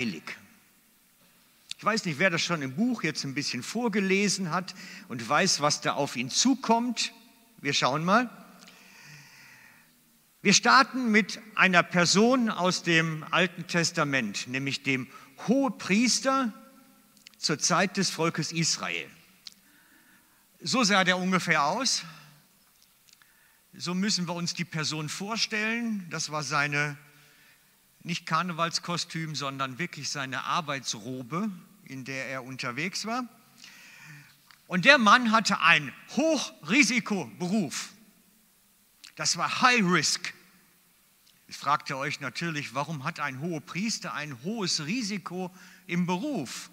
heilig. Ich weiß nicht, wer das schon im Buch jetzt ein bisschen vorgelesen hat und weiß, was da auf ihn zukommt. Wir schauen mal. Wir starten mit einer Person aus dem Alten Testament, nämlich dem Hohepriester zur Zeit des Volkes Israel. So sah der ungefähr aus. So müssen wir uns die Person vorstellen. Das war seine, nicht Karnevalskostüm, sondern wirklich seine Arbeitsrobe, in der er unterwegs war. Und der Mann hatte einen Hochrisikoberuf. Das war High Risk. Ich fragte euch natürlich, warum hat ein hoher Priester ein hohes Risiko im Beruf?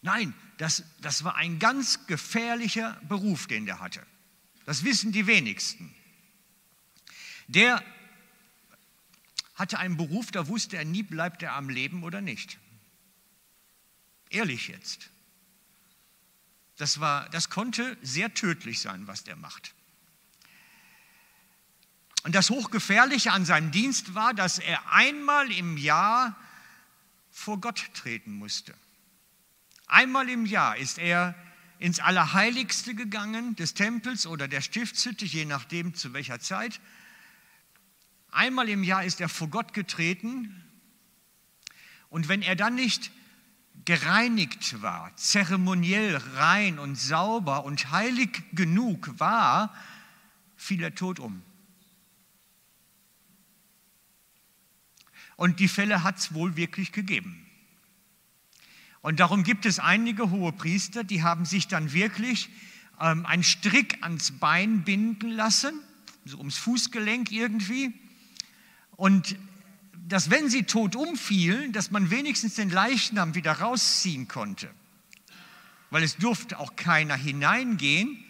Nein, das, das war ein ganz gefährlicher Beruf, den der hatte. Das wissen die wenigsten. Der hatte einen Beruf, da wusste er nie, bleibt er am Leben oder nicht. Ehrlich jetzt. Das, war, das konnte sehr tödlich sein, was der macht. Und das Hochgefährliche an seinem Dienst war, dass er einmal im Jahr vor Gott treten musste. Einmal im Jahr ist er ins Allerheiligste gegangen des Tempels oder der Stiftshütte, je nachdem zu welcher Zeit. Einmal im Jahr ist er vor Gott getreten und wenn er dann nicht gereinigt war, zeremoniell rein und sauber und heilig genug war, fiel er tot um. Und die Fälle hat es wohl wirklich gegeben. Und darum gibt es einige hohe Priester, die haben sich dann wirklich ähm, einen Strick ans Bein binden lassen, so ums Fußgelenk irgendwie. Und dass wenn sie tot umfielen, dass man wenigstens den Leichnam wieder rausziehen konnte. Weil es durfte auch keiner hineingehen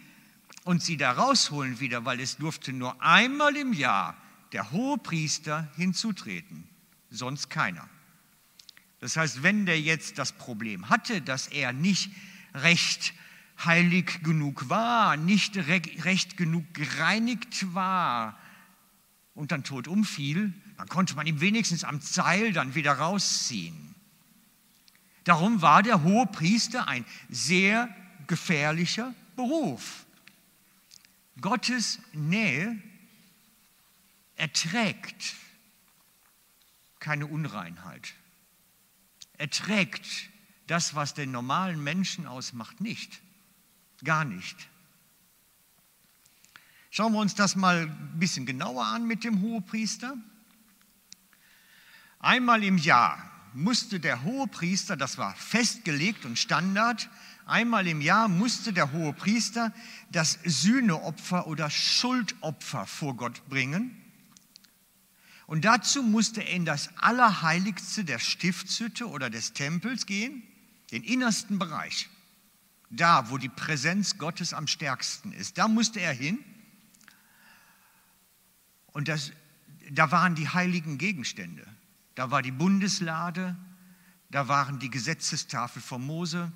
und sie da rausholen wieder, weil es durfte nur einmal im Jahr der hohe Priester hinzutreten sonst keiner. Das heißt, wenn der jetzt das Problem hatte, dass er nicht recht heilig genug war, nicht recht genug gereinigt war und dann tot umfiel, dann konnte man ihn wenigstens am Seil dann wieder rausziehen. Darum war der hohe Priester ein sehr gefährlicher Beruf. Gottes Nähe erträgt keine Unreinheit. Er trägt das, was den normalen Menschen ausmacht, nicht. Gar nicht. Schauen wir uns das mal ein bisschen genauer an mit dem Hohepriester. Einmal im Jahr musste der Hohepriester, das war festgelegt und Standard, einmal im Jahr musste der Hohepriester das Sühneopfer oder Schuldopfer vor Gott bringen. Und dazu musste er in das Allerheiligste der Stiftshütte oder des Tempels gehen, den innersten Bereich, da wo die Präsenz Gottes am stärksten ist. Da musste er hin. Und das, da waren die heiligen Gegenstände. Da war die Bundeslade, da waren die Gesetzestafel von Mose,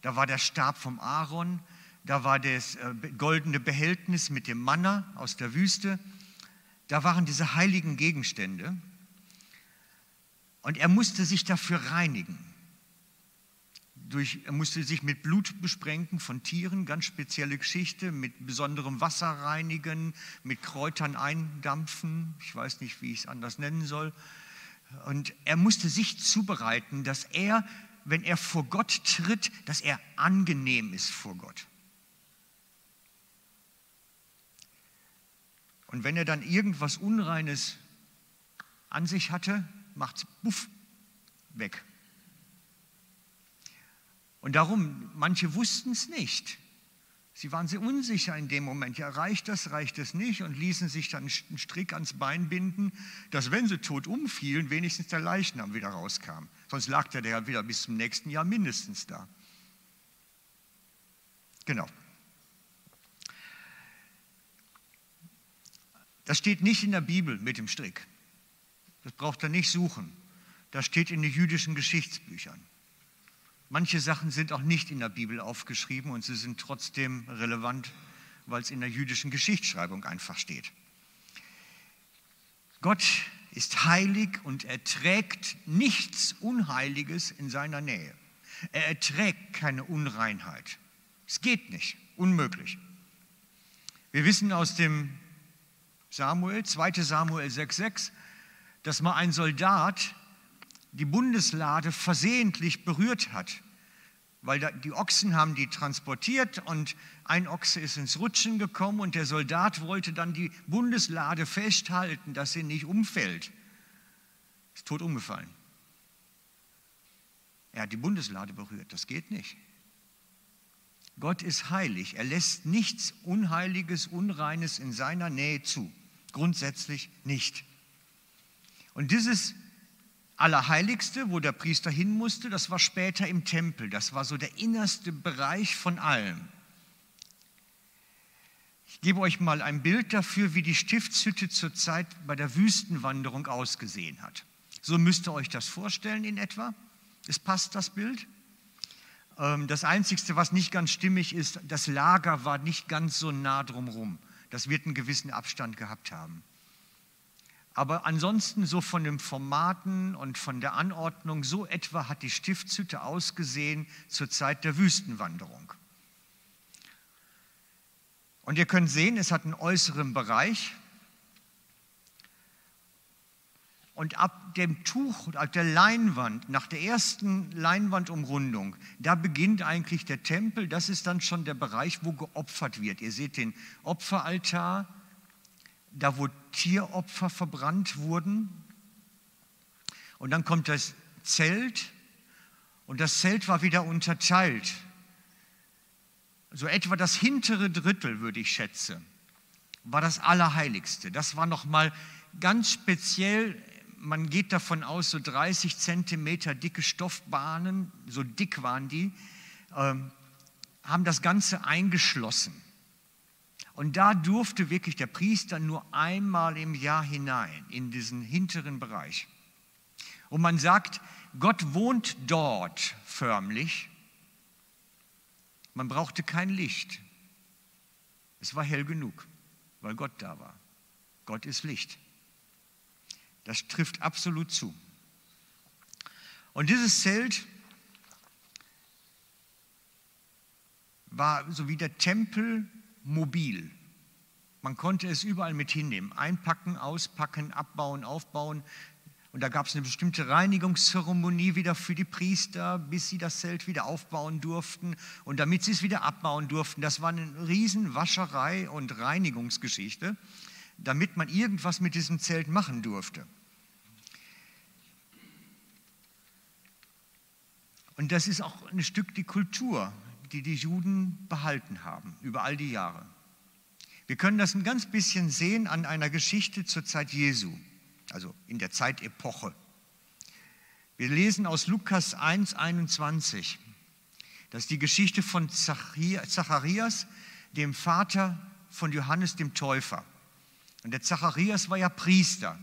da war der Stab vom Aaron, da war das äh, goldene Behältnis mit dem Manna aus der Wüste, da waren diese heiligen Gegenstände und er musste sich dafür reinigen. Durch, er musste sich mit Blut besprenken von Tieren, ganz spezielle Geschichte, mit besonderem Wasser reinigen, mit Kräutern eindampfen, ich weiß nicht, wie ich es anders nennen soll. Und er musste sich zubereiten, dass er, wenn er vor Gott tritt, dass er angenehm ist vor Gott. Und wenn er dann irgendwas Unreines an sich hatte, macht es buff weg. Und darum, manche wussten es nicht. Sie waren sehr unsicher in dem Moment. Ja, reicht das, reicht das nicht? Und ließen sich dann einen Strick ans Bein binden, dass, wenn sie tot umfielen, wenigstens der Leichnam wieder rauskam. Sonst lag der ja wieder bis zum nächsten Jahr mindestens da. Genau. Das steht nicht in der Bibel mit dem Strick. Das braucht er nicht suchen. Das steht in den jüdischen Geschichtsbüchern. Manche Sachen sind auch nicht in der Bibel aufgeschrieben und sie sind trotzdem relevant, weil es in der jüdischen Geschichtsschreibung einfach steht. Gott ist heilig und erträgt nichts Unheiliges in seiner Nähe. Er erträgt keine Unreinheit. Es geht nicht, unmöglich. Wir wissen aus dem Samuel, 2 Samuel 6,6, dass mal ein Soldat die Bundeslade versehentlich berührt hat, weil die Ochsen haben die transportiert und ein Ochse ist ins Rutschen gekommen und der Soldat wollte dann die Bundeslade festhalten, dass sie nicht umfällt. Ist tot umgefallen. Er hat die Bundeslade berührt, das geht nicht. Gott ist heilig. Er lässt nichts Unheiliges, Unreines in seiner Nähe zu. Grundsätzlich nicht. Und dieses Allerheiligste, wo der Priester hin musste, das war später im Tempel. Das war so der innerste Bereich von allem. Ich gebe euch mal ein Bild dafür, wie die Stiftshütte zur Zeit bei der Wüstenwanderung ausgesehen hat. So müsst ihr euch das vorstellen in etwa. Es passt das Bild. Ähm, das Einzige, was nicht ganz stimmig ist, das Lager war nicht ganz so nah drumherum. Das wird einen gewissen Abstand gehabt haben. Aber ansonsten so von den Formaten und von der Anordnung, so etwa hat die Stiftshütte ausgesehen zur Zeit der Wüstenwanderung. Und ihr könnt sehen, es hat einen äußeren Bereich, Und ab dem Tuch, ab der Leinwand, nach der ersten Leinwandumrundung, da beginnt eigentlich der Tempel. Das ist dann schon der Bereich, wo geopfert wird. Ihr seht den Opferaltar, da wo Tieropfer verbrannt wurden. Und dann kommt das Zelt und das Zelt war wieder unterteilt. So etwa das hintere Drittel, würde ich schätzen, war das Allerheiligste. Das war nochmal ganz speziell man geht davon aus, so 30 Zentimeter dicke Stoffbahnen, so dick waren die, ähm, haben das Ganze eingeschlossen. Und da durfte wirklich der Priester nur einmal im Jahr hinein, in diesen hinteren Bereich. Und man sagt, Gott wohnt dort förmlich. Man brauchte kein Licht. Es war hell genug, weil Gott da war. Gott ist Licht. Das trifft absolut zu. Und dieses Zelt war so wie der Tempel mobil. Man konnte es überall mit hinnehmen. Einpacken, auspacken, abbauen, aufbauen. Und da gab es eine bestimmte Reinigungszeremonie wieder für die Priester, bis sie das Zelt wieder aufbauen durften. Und damit sie es wieder abbauen durften, das war eine riesen Wascherei und Reinigungsgeschichte damit man irgendwas mit diesem Zelt machen durfte. Und das ist auch ein Stück die Kultur, die die Juden behalten haben über all die Jahre. Wir können das ein ganz bisschen sehen an einer Geschichte zur Zeit Jesu, also in der Zeitepoche. Wir lesen aus Lukas 1, 21. Das ist die Geschichte von Zacharias, dem Vater von Johannes dem Täufer. Und der Zacharias war ja Priester.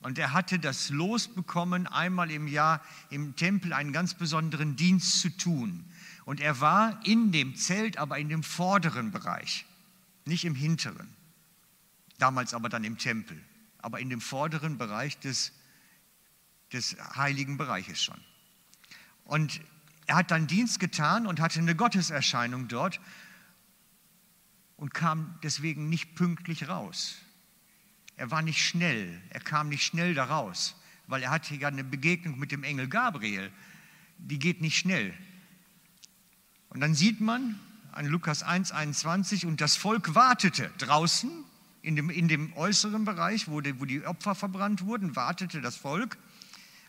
Und er hatte das Los bekommen, einmal im Jahr im Tempel einen ganz besonderen Dienst zu tun. Und er war in dem Zelt, aber in dem vorderen Bereich, nicht im hinteren. Damals aber dann im Tempel, aber in dem vorderen Bereich des, des heiligen Bereiches schon. Und er hat dann Dienst getan und hatte eine Gotteserscheinung dort und kam deswegen nicht pünktlich raus. Er war nicht schnell, er kam nicht schnell daraus, weil er hatte ja eine Begegnung mit dem Engel Gabriel. Die geht nicht schnell. Und dann sieht man an Lukas 1, 21, und das Volk wartete draußen in dem, in dem äußeren Bereich, wo die, wo die Opfer verbrannt wurden, wartete das Volk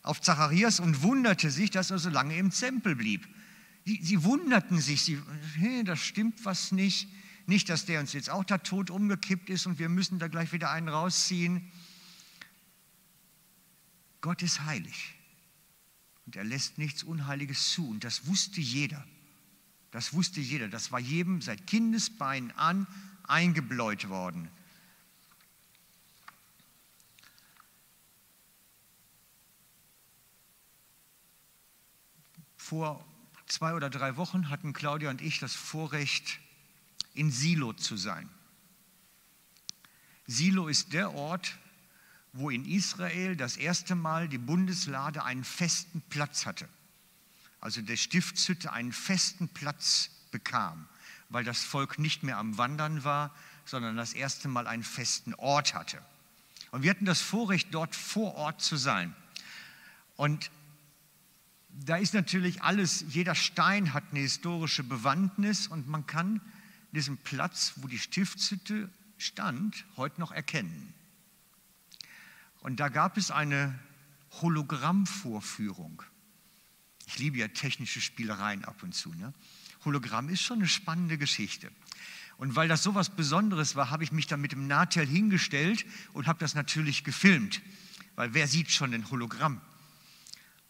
auf Zacharias und wunderte sich, dass er so lange im Tempel blieb. Sie, sie wunderten sich, sie, hey, das stimmt was nicht. Nicht, dass der uns jetzt auch da tot umgekippt ist und wir müssen da gleich wieder einen rausziehen. Gott ist heilig und er lässt nichts Unheiliges zu und das wusste jeder. Das wusste jeder. Das war jedem seit Kindesbeinen an eingebläut worden. Vor zwei oder drei Wochen hatten Claudia und ich das Vorrecht, in Silo zu sein. Silo ist der Ort, wo in Israel das erste Mal die Bundeslade einen festen Platz hatte. Also der Stiftshütte einen festen Platz bekam, weil das Volk nicht mehr am Wandern war, sondern das erste Mal einen festen Ort hatte. Und wir hatten das Vorrecht, dort vor Ort zu sein. Und da ist natürlich alles, jeder Stein hat eine historische Bewandtnis und man kann diesen Platz, wo die Stiftshütte stand, heute noch erkennen. Und da gab es eine Hologrammvorführung. Ich liebe ja technische Spielereien ab und zu. Ne? Hologramm ist schon eine spannende Geschichte. Und weil das so was Besonderes war, habe ich mich dann mit dem Nahtel hingestellt und habe das natürlich gefilmt. Weil wer sieht schon ein Hologramm?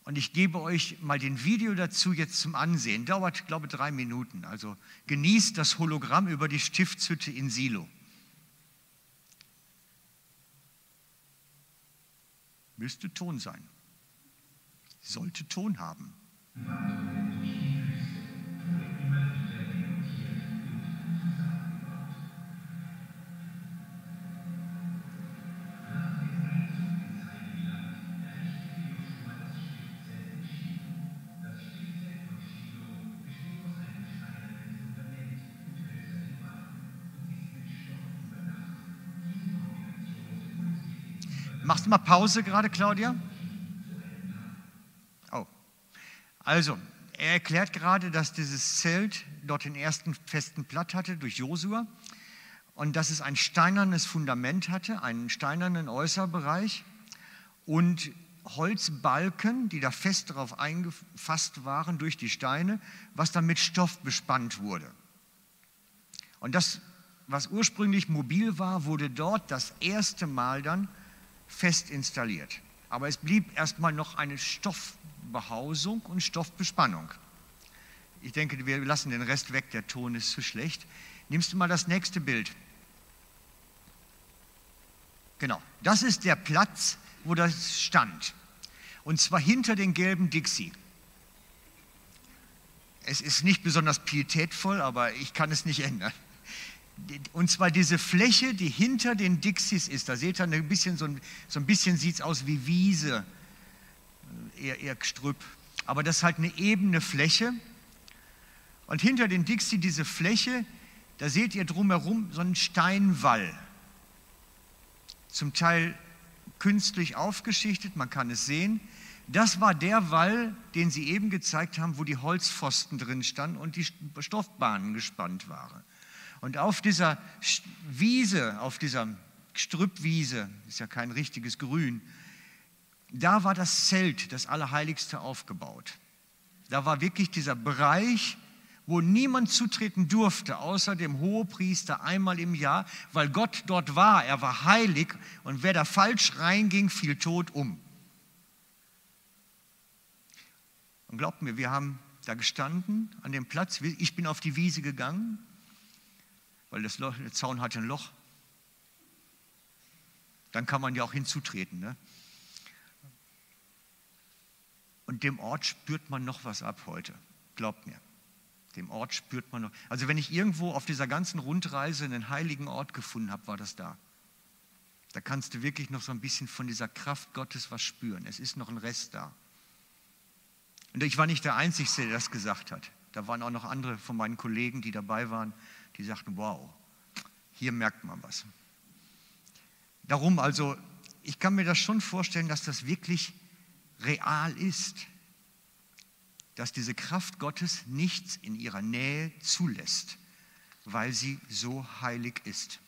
Und ich gebe euch mal den Video dazu jetzt zum Ansehen. Dauert, glaube ich, drei Minuten. Also genießt das Hologramm über die Stiftshütte in Silo. Müsste Ton sein. Sollte Ton haben. Machst du mal Pause gerade, Claudia? Oh. Also, er erklärt gerade, dass dieses Zelt dort den ersten festen Platt hatte durch Josua und dass es ein steinernes Fundament hatte, einen steinernen Äußerbereich und Holzbalken, die da fest darauf eingefasst waren durch die Steine, was dann mit Stoff bespannt wurde. Und das, was ursprünglich mobil war, wurde dort das erste Mal dann fest installiert. Aber es blieb erstmal noch eine Stoffbehausung und Stoffbespannung. Ich denke, wir lassen den Rest weg, der Ton ist zu schlecht. Nimmst du mal das nächste Bild. Genau, das ist der Platz, wo das stand. Und zwar hinter den gelben Dixie. Es ist nicht besonders pietätvoll, aber ich kann es nicht ändern. Und zwar diese Fläche, die hinter den Dixies ist. Da seht ihr ein bisschen, so ein, so ein bisschen sieht es aus wie Wiese, eher, eher Gestrüpp. Aber das ist halt eine ebene Fläche. Und hinter den Dixie diese Fläche, da seht ihr drumherum so einen Steinwall. Zum Teil künstlich aufgeschichtet, man kann es sehen. Das war der Wall, den sie eben gezeigt haben, wo die Holzpfosten drin standen und die Stoffbahnen gespannt waren. Und auf dieser Wiese, auf dieser Strüppwiese, ist ja kein richtiges Grün, da war das Zelt, das Allerheiligste, aufgebaut. Da war wirklich dieser Bereich, wo niemand zutreten durfte, außer dem Hohepriester einmal im Jahr, weil Gott dort war. Er war heilig und wer da falsch reinging, fiel tot um. Und glaubt mir, wir haben da gestanden an dem Platz. Ich bin auf die Wiese gegangen weil Loch, der Zaun hat ein Loch. Dann kann man ja auch hinzutreten. Ne? Und dem Ort spürt man noch was ab heute. Glaubt mir. Dem Ort spürt man noch. Also wenn ich irgendwo auf dieser ganzen Rundreise einen heiligen Ort gefunden habe, war das da. Da kannst du wirklich noch so ein bisschen von dieser Kraft Gottes was spüren. Es ist noch ein Rest da. Und ich war nicht der Einzige, der das gesagt hat. Da waren auch noch andere von meinen Kollegen, die dabei waren die sagten, wow, hier merkt man was. Darum also, ich kann mir das schon vorstellen, dass das wirklich real ist, dass diese Kraft Gottes nichts in ihrer Nähe zulässt, weil sie so heilig ist.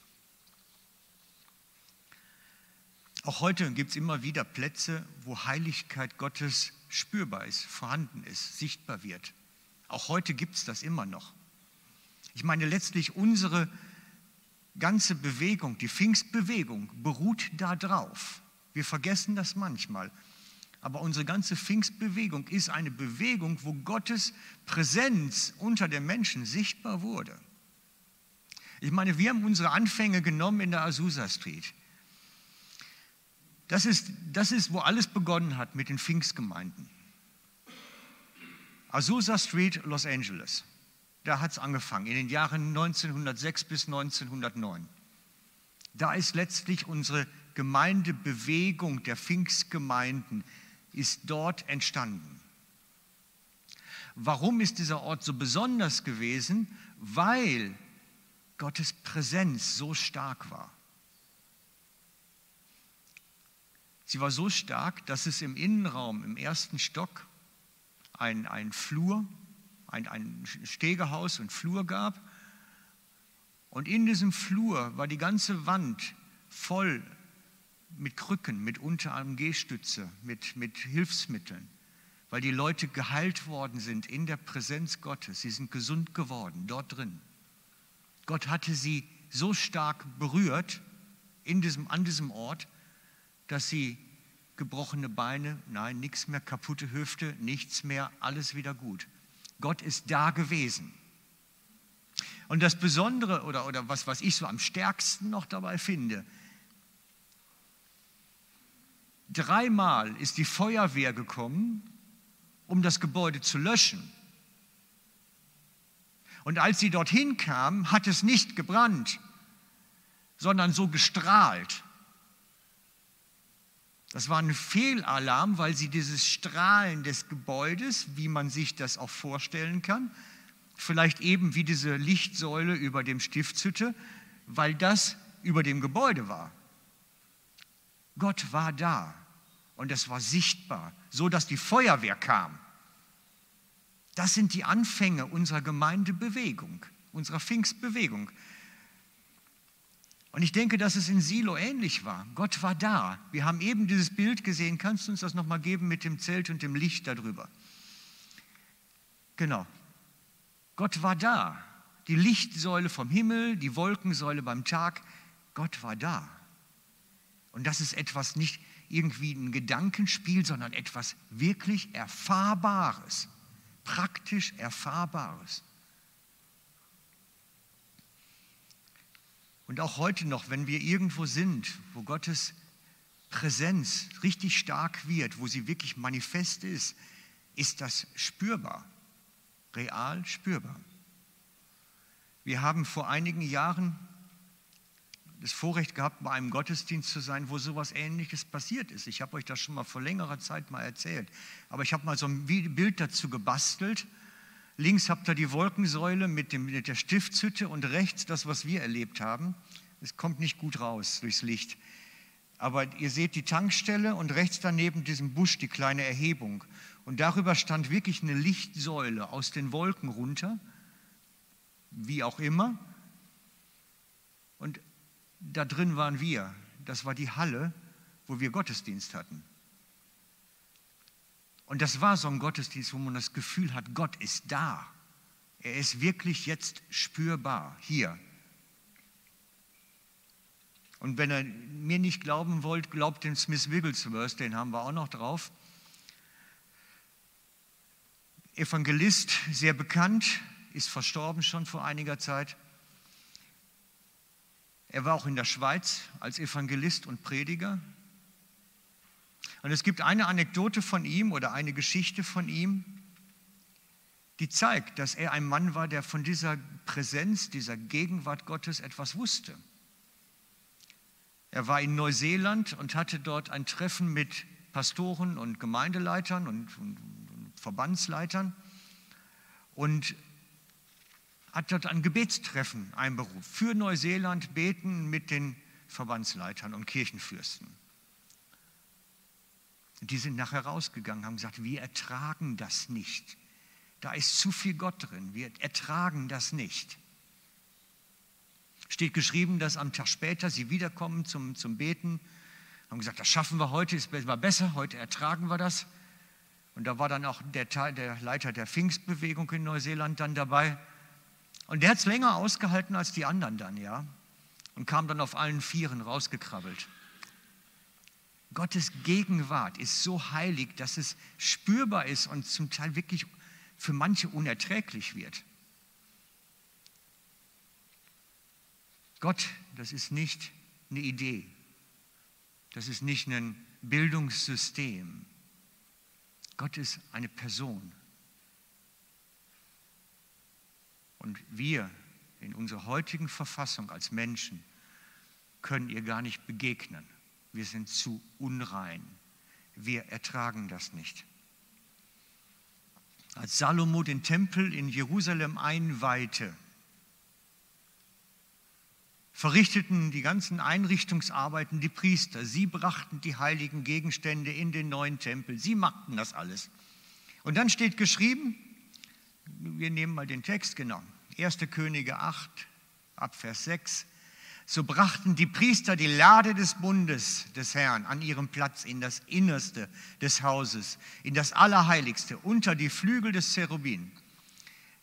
Auch heute gibt es immer wieder Plätze, wo Heiligkeit Gottes spürbar ist, vorhanden ist, sichtbar wird. Auch heute gibt es das immer noch. Ich meine, letztlich unsere ganze Bewegung, die Pfingstbewegung, beruht darauf. Wir vergessen das manchmal. Aber unsere ganze Pfingstbewegung ist eine Bewegung, wo Gottes Präsenz unter den Menschen sichtbar wurde. Ich meine, wir haben unsere Anfänge genommen in der Azusa Street. Das ist, das ist, wo alles begonnen hat mit den Pfingstgemeinden. Azusa Street, Los Angeles. Da hat es angefangen, in den Jahren 1906 bis 1909. Da ist letztlich unsere Gemeindebewegung der Pfingstgemeinden ist dort entstanden. Warum ist dieser Ort so besonders gewesen? Weil Gottes Präsenz so stark war. Sie war so stark, dass es im Innenraum, im ersten Stock, ein, ein Flur, ein, ein Stegehaus und Flur gab. Und in diesem Flur war die ganze Wand voll mit Krücken, mit Unterarm Gehstütze, mit, mit Hilfsmitteln, weil die Leute geheilt worden sind in der Präsenz Gottes. Sie sind gesund geworden dort drin. Gott hatte sie so stark berührt in diesem, an diesem Ort, dass sie gebrochene Beine, nein, nichts mehr, kaputte Hüfte, nichts mehr, alles wieder gut. Gott ist da gewesen. Und das Besondere oder, oder was, was ich so am stärksten noch dabei finde, dreimal ist die Feuerwehr gekommen, um das Gebäude zu löschen. Und als sie dorthin kam, hat es nicht gebrannt, sondern so gestrahlt. Das war ein Fehlalarm, weil sie dieses Strahlen des Gebäudes, wie man sich das auch vorstellen kann, vielleicht eben wie diese Lichtsäule über dem Stiftshütte, weil das über dem Gebäude war. Gott war da und es war sichtbar, so dass die Feuerwehr kam. Das sind die Anfänge unserer Gemeindebewegung, unserer Pfingstbewegung. Und ich denke, dass es in Silo ähnlich war. Gott war da. Wir haben eben dieses Bild gesehen. Kannst du uns das nochmal geben mit dem Zelt und dem Licht darüber? Genau. Gott war da. Die Lichtsäule vom Himmel, die Wolkensäule beim Tag. Gott war da. Und das ist etwas nicht irgendwie ein Gedankenspiel, sondern etwas wirklich Erfahrbares, praktisch Erfahrbares. Und auch heute noch, wenn wir irgendwo sind, wo Gottes Präsenz richtig stark wird, wo sie wirklich manifest ist, ist das spürbar, real spürbar. Wir haben vor einigen Jahren das Vorrecht gehabt, bei einem Gottesdienst zu sein, wo sowas Ähnliches passiert ist. Ich habe euch das schon mal vor längerer Zeit mal erzählt. Aber ich habe mal so ein Bild dazu gebastelt. Links habt ihr die Wolkensäule mit, dem, mit der Stiftshütte und rechts das, was wir erlebt haben. Es kommt nicht gut raus durchs Licht. Aber ihr seht die Tankstelle und rechts daneben diesem Busch die kleine Erhebung. Und darüber stand wirklich eine Lichtsäule aus den Wolken runter, wie auch immer. Und da drin waren wir. Das war die Halle, wo wir Gottesdienst hatten. Und das war so ein Gottesdienst, wo man das Gefühl hat, Gott ist da. Er ist wirklich jetzt spürbar hier. Und wenn ihr mir nicht glauben wollt, glaubt dem Smith Wigglesworth, den haben wir auch noch drauf. Evangelist, sehr bekannt, ist verstorben schon vor einiger Zeit. Er war auch in der Schweiz als Evangelist und Prediger, und es gibt eine Anekdote von ihm oder eine Geschichte von ihm, die zeigt, dass er ein Mann war, der von dieser Präsenz, dieser Gegenwart Gottes etwas wusste. Er war in Neuseeland und hatte dort ein Treffen mit Pastoren und Gemeindeleitern und, und, und Verbandsleitern und hat dort ein Gebetstreffen einberufen. Für Neuseeland beten mit den Verbandsleitern und Kirchenfürsten. Die sind nachher rausgegangen, haben gesagt, wir ertragen das nicht. Da ist zu viel Gott drin, wir ertragen das nicht. Steht geschrieben, dass am Tag später sie wiederkommen zum, zum Beten, haben gesagt, das schaffen wir heute, es war besser, heute ertragen wir das. Und da war dann auch der, der Leiter der Pfingstbewegung in Neuseeland dann dabei. Und der hat es länger ausgehalten als die anderen dann, ja. Und kam dann auf allen Vieren rausgekrabbelt. Gottes Gegenwart ist so heilig, dass es spürbar ist und zum Teil wirklich für manche unerträglich wird. Gott, das ist nicht eine Idee, das ist nicht ein Bildungssystem. Gott ist eine Person. Und wir in unserer heutigen Verfassung als Menschen können ihr gar nicht begegnen wir sind zu unrein. Wir ertragen das nicht. Als Salomo den Tempel in Jerusalem einweihte, verrichteten die ganzen Einrichtungsarbeiten die Priester. Sie brachten die heiligen Gegenstände in den neuen Tempel. Sie machten das alles. Und dann steht geschrieben, wir nehmen mal den Text genau, 1. Könige 8, Abvers 6, so brachten die Priester die Lade des Bundes des Herrn an ihrem Platz in das Innerste des Hauses, in das Allerheiligste, unter die Flügel des Cherubin.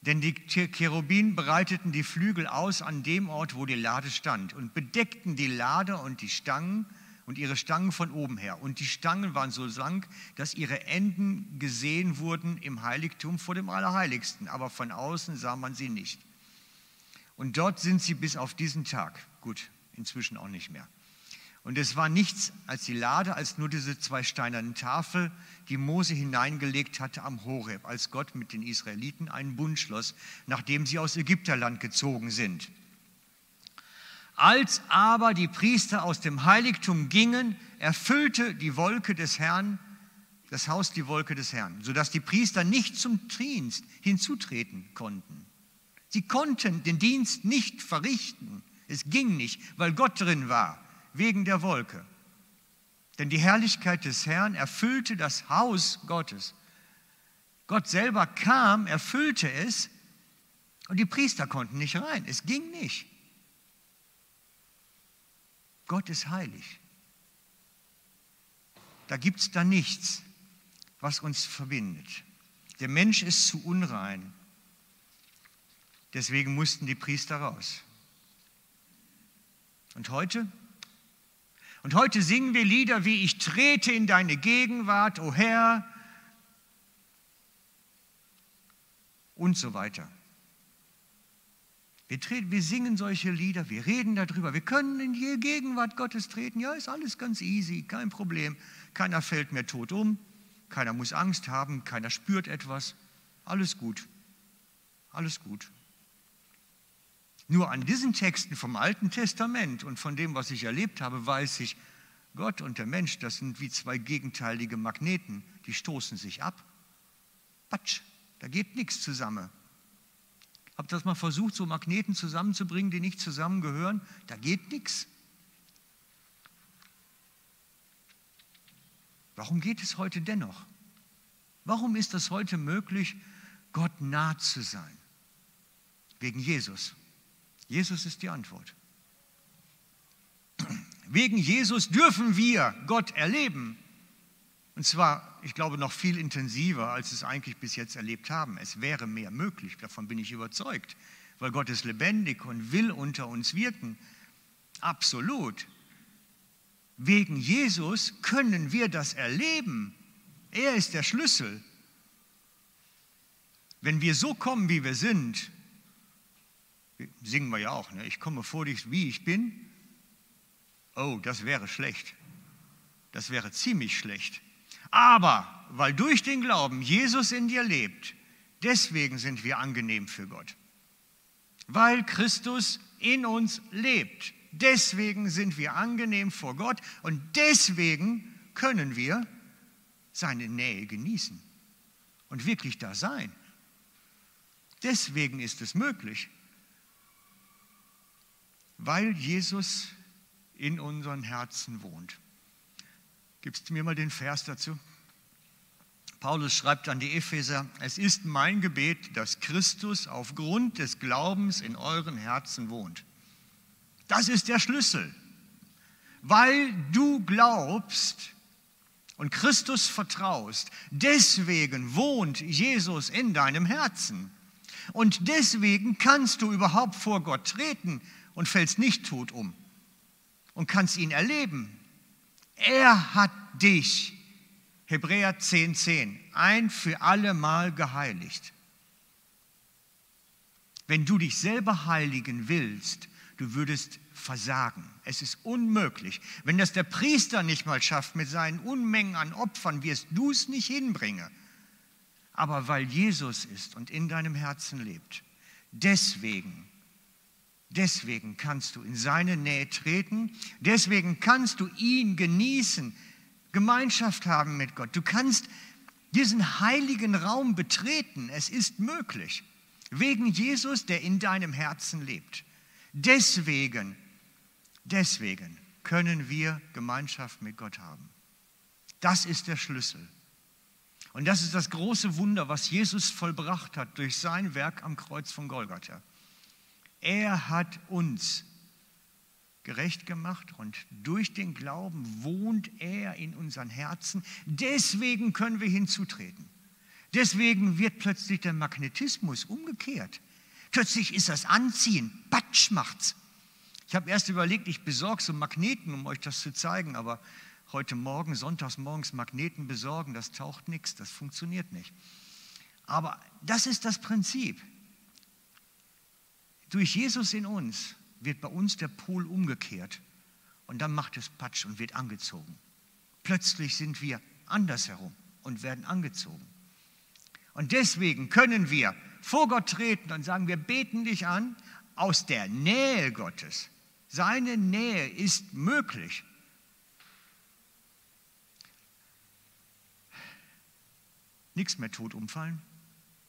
Denn die Cherubin breiteten die Flügel aus an dem Ort, wo die Lade stand, und bedeckten die Lade und die Stangen und ihre Stangen von oben her. Und die Stangen waren so lang, dass ihre Enden gesehen wurden im Heiligtum vor dem Allerheiligsten, aber von außen sah man sie nicht. Und dort sind sie bis auf diesen Tag. Gut, inzwischen auch nicht mehr. Und es war nichts als die Lade, als nur diese zwei steinernen Tafel, die Mose hineingelegt hatte am Horeb, als Gott mit den Israeliten einen Bund schloss, nachdem sie aus Ägypterland gezogen sind. Als aber die Priester aus dem Heiligtum gingen, erfüllte die Wolke des Herrn das Haus die Wolke des Herrn, sodass die Priester nicht zum Dienst hinzutreten konnten. Sie konnten den Dienst nicht verrichten. Es ging nicht, weil Gott drin war, wegen der Wolke. Denn die Herrlichkeit des Herrn erfüllte das Haus Gottes. Gott selber kam, erfüllte es und die Priester konnten nicht rein. Es ging nicht. Gott ist heilig. Da gibt es da nichts, was uns verbindet. Der Mensch ist zu unrein. Deswegen mussten die Priester raus. Und heute? Und heute singen wir Lieder wie Ich trete in deine Gegenwart, o Herr, und so weiter. Wir, treten, wir singen solche Lieder, wir reden darüber, wir können in die Gegenwart Gottes treten. Ja, ist alles ganz easy, kein Problem. Keiner fällt mehr tot um, keiner muss Angst haben, keiner spürt etwas. Alles gut, alles gut. Nur an diesen Texten vom Alten Testament und von dem, was ich erlebt habe, weiß ich, Gott und der Mensch, das sind wie zwei gegenteilige Magneten, die stoßen sich ab. Patsch, da geht nichts zusammen. Habt das mal versucht, so Magneten zusammenzubringen, die nicht zusammengehören? Da geht nichts. Warum geht es heute dennoch? Warum ist es heute möglich, Gott nah zu sein? Wegen Jesus. Jesus ist die Antwort. Wegen Jesus dürfen wir Gott erleben. Und zwar, ich glaube, noch viel intensiver, als es eigentlich bis jetzt erlebt haben. Es wäre mehr möglich, davon bin ich überzeugt, weil Gott ist lebendig und will unter uns wirken. Absolut. Wegen Jesus können wir das erleben. Er ist der Schlüssel. Wenn wir so kommen, wie wir sind, singen wir ja auch, ne? ich komme vor dich, wie ich bin. Oh, das wäre schlecht. Das wäre ziemlich schlecht. Aber weil durch den Glauben Jesus in dir lebt, deswegen sind wir angenehm für Gott. Weil Christus in uns lebt, deswegen sind wir angenehm vor Gott und deswegen können wir seine Nähe genießen und wirklich da sein. Deswegen ist es möglich weil Jesus in unseren Herzen wohnt. Gibst du mir mal den Vers dazu? Paulus schreibt an die Epheser, es ist mein Gebet, dass Christus aufgrund des Glaubens in euren Herzen wohnt. Das ist der Schlüssel. Weil du glaubst und Christus vertraust, deswegen wohnt Jesus in deinem Herzen. Und deswegen kannst du überhaupt vor Gott treten, und fällst nicht tot um und kannst ihn erleben. Er hat dich, Hebräer 10,10, 10, ein für alle Mal geheiligt. Wenn du dich selber heiligen willst, du würdest versagen. Es ist unmöglich. Wenn das der Priester nicht mal schafft mit seinen Unmengen an Opfern, wirst du es nicht hinbringen. Aber weil Jesus ist und in deinem Herzen lebt, deswegen Deswegen kannst du in seine Nähe treten, deswegen kannst du ihn genießen, Gemeinschaft haben mit Gott. Du kannst diesen heiligen Raum betreten. Es ist möglich. Wegen Jesus, der in deinem Herzen lebt. Deswegen, deswegen können wir Gemeinschaft mit Gott haben. Das ist der Schlüssel. Und das ist das große Wunder, was Jesus vollbracht hat durch sein Werk am Kreuz von Golgatha. Er hat uns gerecht gemacht und durch den Glauben wohnt er in unseren Herzen. Deswegen können wir hinzutreten. Deswegen wird plötzlich der Magnetismus umgekehrt. Plötzlich ist das Anziehen, Patsch macht's. Ich habe erst überlegt, ich besorge so Magneten, um euch das zu zeigen, aber heute Morgen, sonntags morgens Magneten besorgen, das taucht nichts, das funktioniert nicht. Aber das ist das Prinzip. Durch Jesus in uns wird bei uns der Pol umgekehrt und dann macht es Patsch und wird angezogen. Plötzlich sind wir andersherum und werden angezogen. Und deswegen können wir vor Gott treten und sagen, wir beten dich an aus der Nähe Gottes. Seine Nähe ist möglich. Nichts mehr tot umfallen,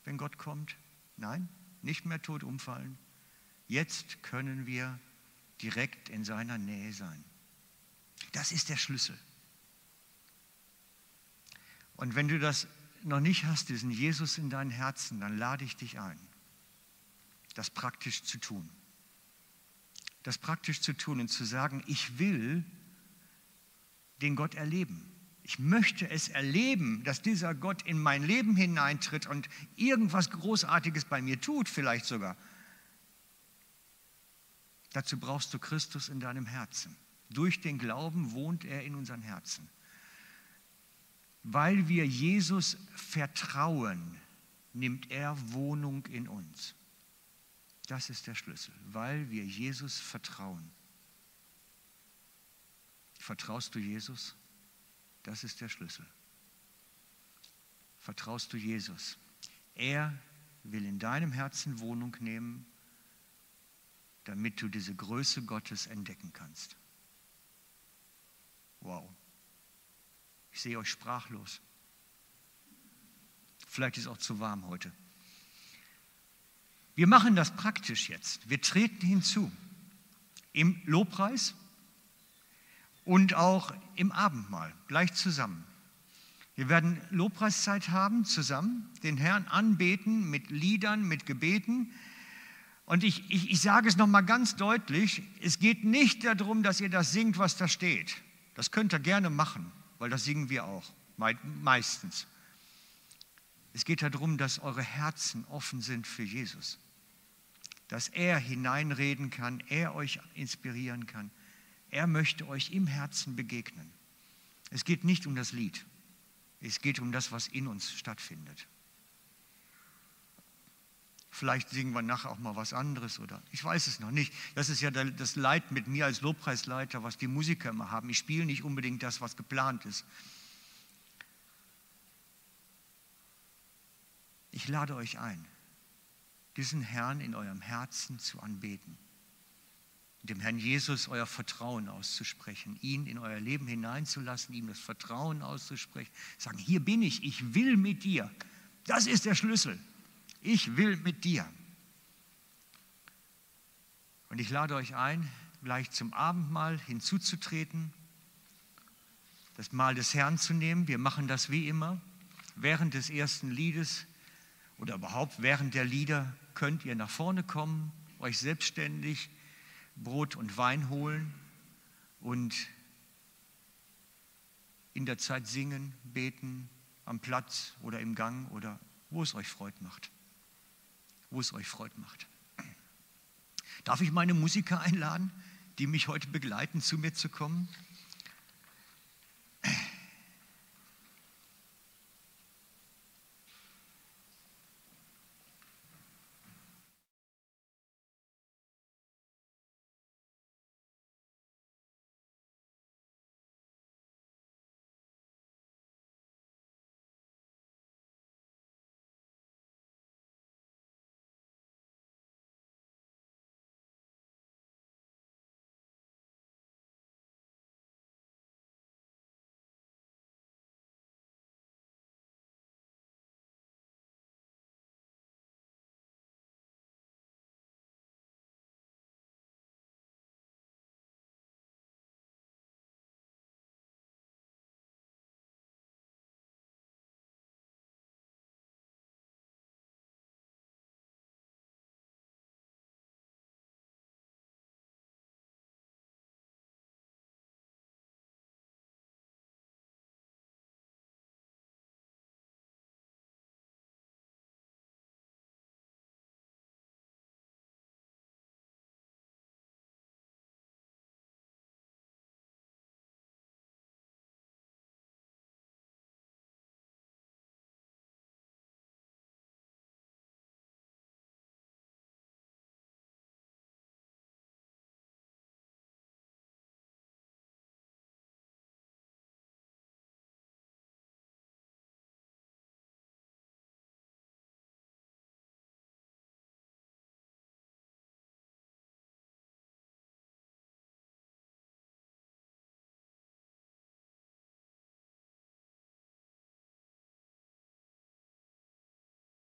wenn Gott kommt. Nein, nicht mehr tot umfallen. Jetzt können wir direkt in seiner Nähe sein. Das ist der Schlüssel. Und wenn du das noch nicht hast, diesen Jesus in deinem Herzen, dann lade ich dich ein, das praktisch zu tun. Das praktisch zu tun und zu sagen, ich will den Gott erleben. Ich möchte es erleben, dass dieser Gott in mein Leben hineintritt und irgendwas Großartiges bei mir tut, vielleicht sogar. Dazu brauchst du Christus in deinem Herzen. Durch den Glauben wohnt er in unseren Herzen. Weil wir Jesus vertrauen, nimmt er Wohnung in uns. Das ist der Schlüssel, weil wir Jesus vertrauen. Vertraust du Jesus? Das ist der Schlüssel. Vertraust du Jesus? Er will in deinem Herzen Wohnung nehmen, damit du diese Größe Gottes entdecken kannst. Wow. Ich sehe euch sprachlos. Vielleicht ist es auch zu warm heute. Wir machen das praktisch jetzt. Wir treten hinzu im Lobpreis und auch im Abendmahl, gleich zusammen. Wir werden Lobpreiszeit haben, zusammen, den Herrn anbeten mit Liedern, mit Gebeten. Und ich, ich, ich sage es nochmal ganz deutlich, es geht nicht darum, dass ihr das singt, was da steht. Das könnt ihr gerne machen weil das singen wir auch meistens. Es geht darum, dass eure Herzen offen sind für Jesus, dass er hineinreden kann, er euch inspirieren kann. Er möchte euch im Herzen begegnen. Es geht nicht um das Lied, es geht um das, was in uns stattfindet. Vielleicht singen wir nachher auch mal was anderes oder ich weiß es noch nicht. Das ist ja das Leid mit mir als Lobpreisleiter, was die Musiker immer haben. Ich spiele nicht unbedingt das, was geplant ist. Ich lade euch ein, diesen Herrn in eurem Herzen zu anbeten, dem Herrn Jesus euer Vertrauen auszusprechen, ihn in euer Leben hineinzulassen, ihm das Vertrauen auszusprechen, sagen, hier bin ich, ich will mit dir. Das ist der Schlüssel ich will mit dir. Und ich lade euch ein, gleich zum Abendmahl hinzuzutreten, das Mahl des Herrn zu nehmen. Wir machen das wie immer. Während des ersten Liedes oder überhaupt während der Lieder könnt ihr nach vorne kommen, euch selbstständig Brot und Wein holen und in der Zeit singen, beten, am Platz oder im Gang oder wo es euch Freude macht wo es euch Freude macht. Darf ich meine Musiker einladen, die mich heute begleiten, zu mir zu kommen?